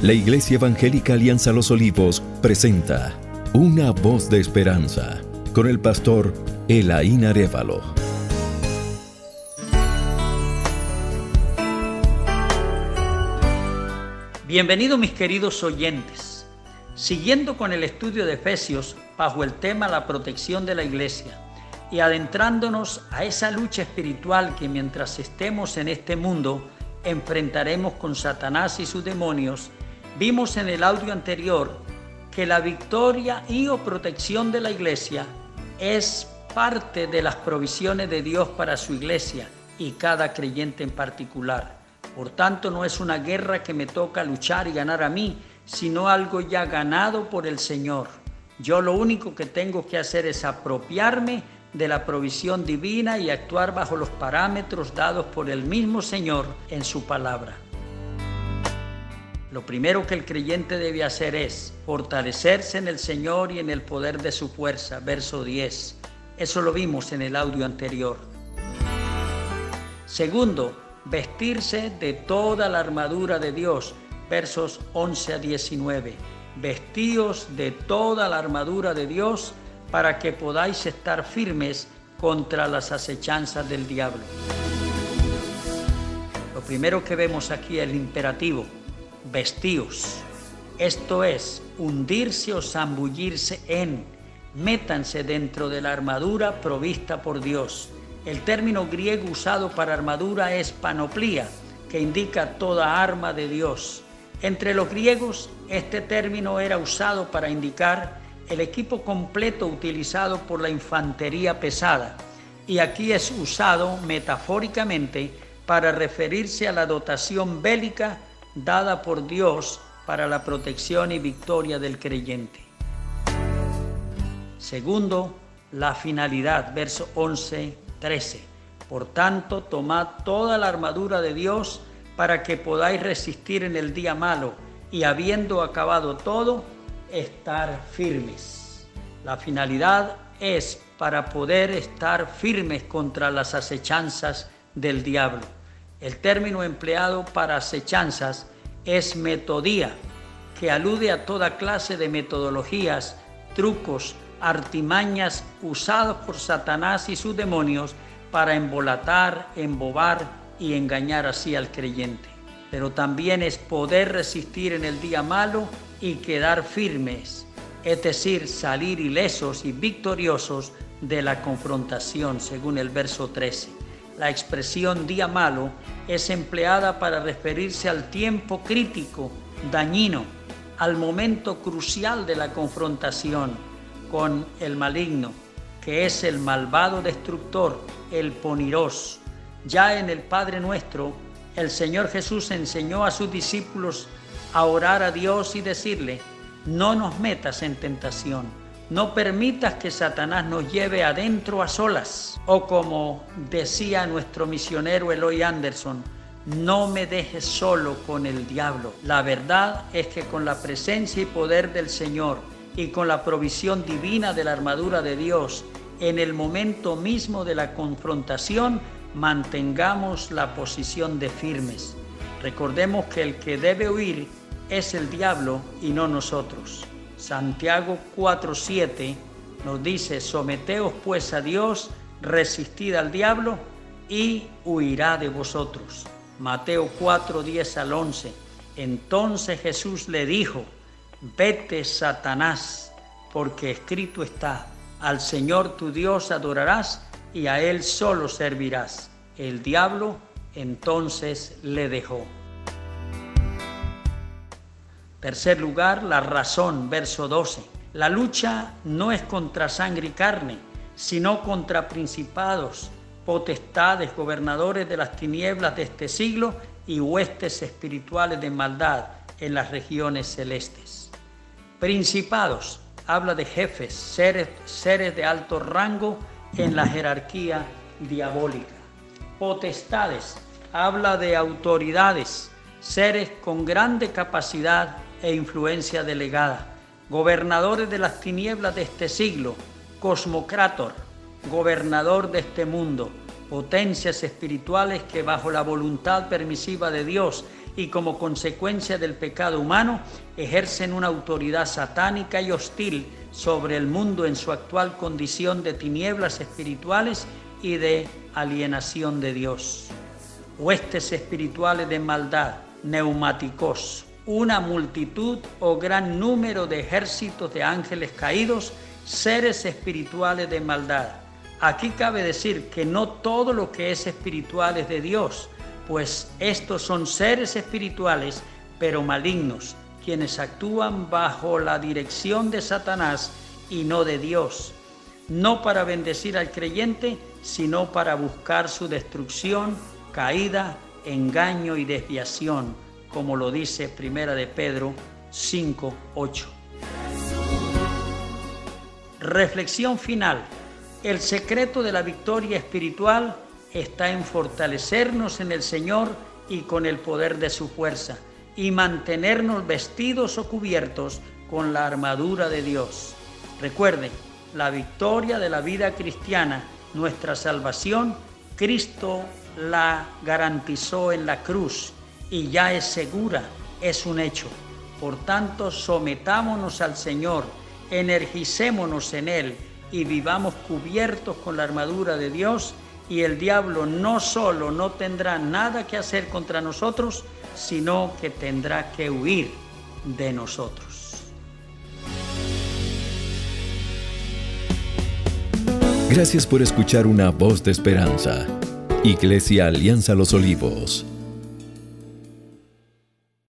La Iglesia Evangélica Alianza Los Olivos presenta Una voz de esperanza con el pastor Elaín Arevalo. Bienvenidos mis queridos oyentes. Siguiendo con el estudio de Efesios bajo el tema la protección de la iglesia y adentrándonos a esa lucha espiritual que mientras estemos en este mundo enfrentaremos con Satanás y sus demonios, Vimos en el audio anterior que la victoria y o protección de la iglesia es parte de las provisiones de Dios para su iglesia y cada creyente en particular. Por tanto, no es una guerra que me toca luchar y ganar a mí, sino algo ya ganado por el Señor. Yo lo único que tengo que hacer es apropiarme de la provisión divina y actuar bajo los parámetros dados por el mismo Señor en su palabra. Lo primero que el creyente debe hacer es fortalecerse en el Señor y en el poder de su fuerza. Verso 10. Eso lo vimos en el audio anterior. Segundo, vestirse de toda la armadura de Dios. Versos 11 a 19. Vestíos de toda la armadura de Dios para que podáis estar firmes contra las acechanzas del diablo. Lo primero que vemos aquí es el imperativo vestíos. Esto es, hundirse o zambullirse en, métanse dentro de la armadura provista por Dios. El término griego usado para armadura es panoplía, que indica toda arma de Dios. Entre los griegos, este término era usado para indicar el equipo completo utilizado por la infantería pesada, y aquí es usado metafóricamente para referirse a la dotación bélica dada por Dios para la protección y victoria del creyente. Segundo, la finalidad, verso 11, 13. Por tanto, tomad toda la armadura de Dios para que podáis resistir en el día malo y habiendo acabado todo, estar firmes. La finalidad es para poder estar firmes contra las acechanzas del diablo. El término empleado para acechanzas es metodía, que alude a toda clase de metodologías, trucos, artimañas usados por Satanás y sus demonios para embolatar, embobar y engañar así al creyente. Pero también es poder resistir en el día malo y quedar firmes, es decir, salir ilesos y victoriosos de la confrontación, según el verso 13 la expresión día malo es empleada para referirse al tiempo crítico, dañino, al momento crucial de la confrontación con el maligno, que es el malvado destructor, el poniros. Ya en el Padre nuestro, el Señor Jesús enseñó a sus discípulos a orar a Dios y decirle, no nos metas en tentación no permitas que Satanás nos lleve adentro a solas. O como decía nuestro misionero Eloy Anderson, no me dejes solo con el diablo. La verdad es que con la presencia y poder del Señor y con la provisión divina de la armadura de Dios, en el momento mismo de la confrontación, mantengamos la posición de firmes. Recordemos que el que debe huir es el diablo y no nosotros. Santiago 4:7 nos dice, someteos pues a Dios, resistid al diablo y huirá de vosotros. Mateo 4:10 al 11. Entonces Jesús le dijo, vete Satanás, porque escrito está, al Señor tu Dios adorarás y a Él solo servirás. El diablo entonces le dejó. Tercer lugar, la razón, verso 12. La lucha no es contra sangre y carne, sino contra principados, potestades, gobernadores de las tinieblas de este siglo y huestes espirituales de maldad en las regiones celestes. Principados, habla de jefes, seres, seres de alto rango en la jerarquía diabólica. Potestades, habla de autoridades, seres con grande capacidad e influencia delegada, gobernadores de las tinieblas de este siglo, cosmocrátor, gobernador de este mundo, potencias espirituales que bajo la voluntad permisiva de Dios y como consecuencia del pecado humano ejercen una autoridad satánica y hostil sobre el mundo en su actual condición de tinieblas espirituales y de alienación de Dios. Huestes espirituales de maldad, neumáticos, una multitud o gran número de ejércitos de ángeles caídos, seres espirituales de maldad. Aquí cabe decir que no todo lo que es espiritual es de Dios, pues estos son seres espirituales, pero malignos, quienes actúan bajo la dirección de Satanás y no de Dios, no para bendecir al creyente, sino para buscar su destrucción, caída, engaño y desviación como lo dice Primera de Pedro 5, 8. Reflexión final. El secreto de la victoria espiritual está en fortalecernos en el Señor y con el poder de su fuerza y mantenernos vestidos o cubiertos con la armadura de Dios. Recuerden, la victoria de la vida cristiana, nuestra salvación, Cristo la garantizó en la cruz y ya es segura, es un hecho. Por tanto, sometámonos al Señor, energicémonos en Él y vivamos cubiertos con la armadura de Dios y el diablo no solo no tendrá nada que hacer contra nosotros, sino que tendrá que huir de nosotros. Gracias por escuchar una voz de esperanza. Iglesia Alianza Los Olivos